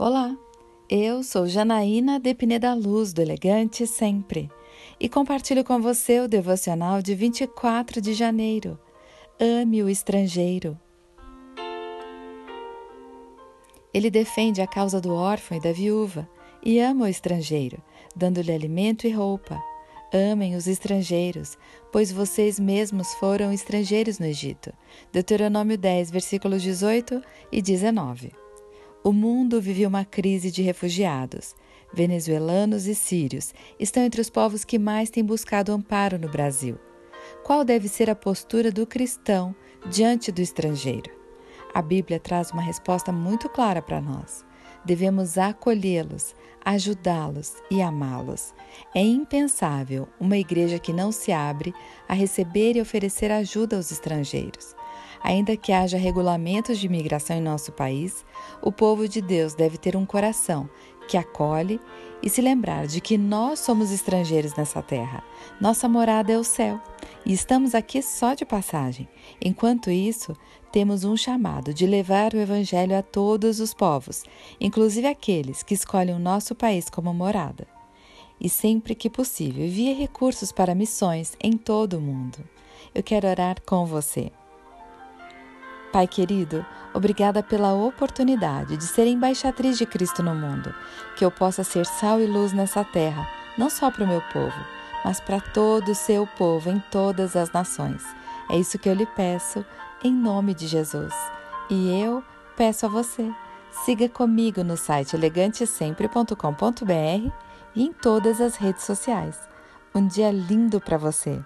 Olá, eu sou Janaína de Pineda Luz, do Elegante Sempre, e compartilho com você o devocional de 24 de janeiro. Ame o estrangeiro. Ele defende a causa do órfão e da viúva e ama o estrangeiro, dando-lhe alimento e roupa. Amem os estrangeiros, pois vocês mesmos foram estrangeiros no Egito. Deuteronômio 10, versículos 18 e 19. O mundo vive uma crise de refugiados. Venezuelanos e sírios estão entre os povos que mais têm buscado amparo no Brasil. Qual deve ser a postura do cristão diante do estrangeiro? A Bíblia traz uma resposta muito clara para nós. Devemos acolhê-los, ajudá-los e amá-los. É impensável uma igreja que não se abre a receber e oferecer ajuda aos estrangeiros. Ainda que haja regulamentos de imigração em nosso país, o povo de Deus deve ter um coração que acolhe e se lembrar de que nós somos estrangeiros nessa terra. Nossa morada é o céu e estamos aqui só de passagem. Enquanto isso, temos um chamado de levar o Evangelho a todos os povos, inclusive aqueles que escolhem o nosso país como morada. E sempre que possível, envie recursos para missões em todo o mundo. Eu quero orar com você. Pai querido, obrigada pela oportunidade de ser embaixatriz de Cristo no mundo, que eu possa ser sal e luz nessa terra, não só para o meu povo, mas para todo o seu povo em todas as nações. É isso que eu lhe peço, em nome de Jesus. E eu peço a você, siga comigo no site elegantesempre.com.br e em todas as redes sociais. Um dia lindo para você!